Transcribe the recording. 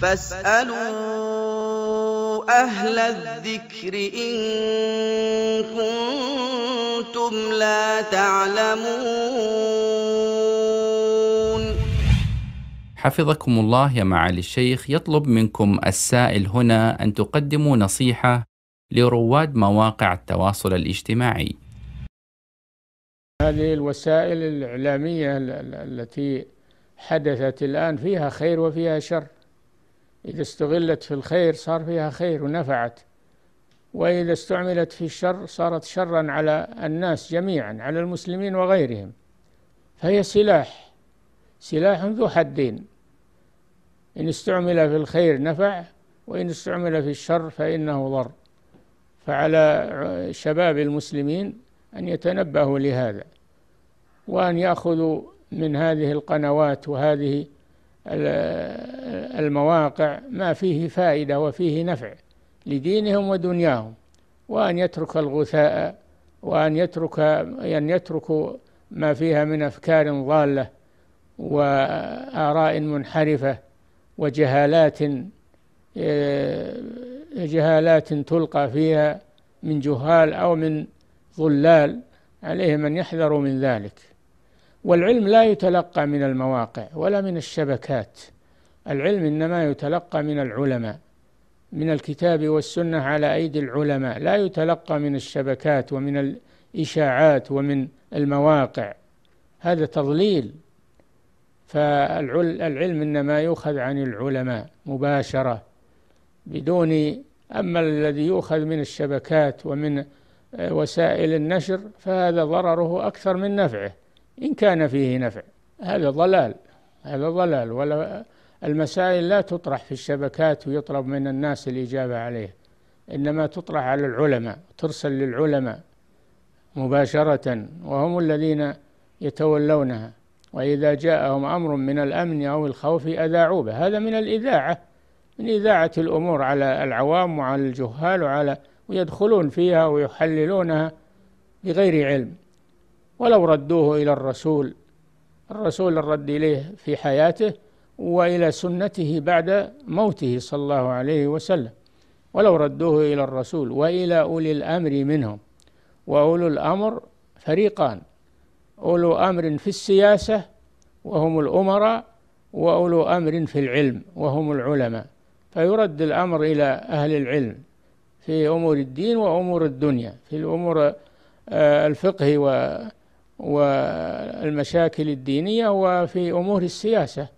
فاسألوا أهل الذكر إن كنتم لا تعلمون. حفظكم الله يا معالي الشيخ يطلب منكم السائل هنا أن تقدموا نصيحة لرواد مواقع التواصل الاجتماعي. هذه الوسائل الإعلامية التي حدثت الآن فيها خير وفيها شر. إذا استغلت في الخير صار فيها خير ونفعت. وإذا استعملت في الشر صارت شرا على الناس جميعا على المسلمين وغيرهم. فهي سلاح سلاح ذو حدين. إن استعمل في الخير نفع وإن استعمل في الشر فإنه ضر. فعلى شباب المسلمين أن يتنبهوا لهذا وأن يأخذوا من هذه القنوات وهذه المواقع ما فيه فائدة وفيه نفع لدينهم ودنياهم وأن يترك الغثاء وأن يترك أن يتركوا ما فيها من أفكار ضالة وآراء منحرفة وجهالات جهالات تلقى فيها من جهال أو من ضلال عليهم أن يحذروا من ذلك. والعلم لا يتلقى من المواقع ولا من الشبكات. العلم إنما يتلقى من العلماء من الكتاب والسنة على أيدي العلماء لا يتلقى من الشبكات ومن الإشاعات ومن المواقع. هذا تضليل. فالعلم إنما يؤخذ عن العلماء مباشرة بدون أما الذي يؤخذ من الشبكات ومن وسائل النشر فهذا ضرره أكثر من نفعه إن كان فيه نفع. هذا ضلال هذا ضلال ولا المسائل لا تطرح في الشبكات ويطلب من الناس الإجابة عليه إنما تطرح على العلماء ترسل للعلماء مباشرة وهم الذين يتولونها. وإذا جاءهم أمر من الأمن أو الخوف أذاعوا به. هذا من الإذاعة من إذاعة الأمور على العوام وعلى الجهال وعلى ويدخلون فيها ويحللونها بغير علم. ولو ردوه إلى الرسول الرسول الرد إليه في حياته وإلى سنته بعد موته صلى الله عليه وسلم ولو ردوه إلى الرسول وإلى أولي الأمر منهم. وأولو الأمر فريقان أولو أمر في السياسة وهم الأمراء وأولو أمر في العلم وهم العلماء. فيرد الأمر إلى أهل العلم في أمور الدين وأمور الدنيا في الأمور آه، الفقه والمشاكل الدينية وفي أمور السياسة.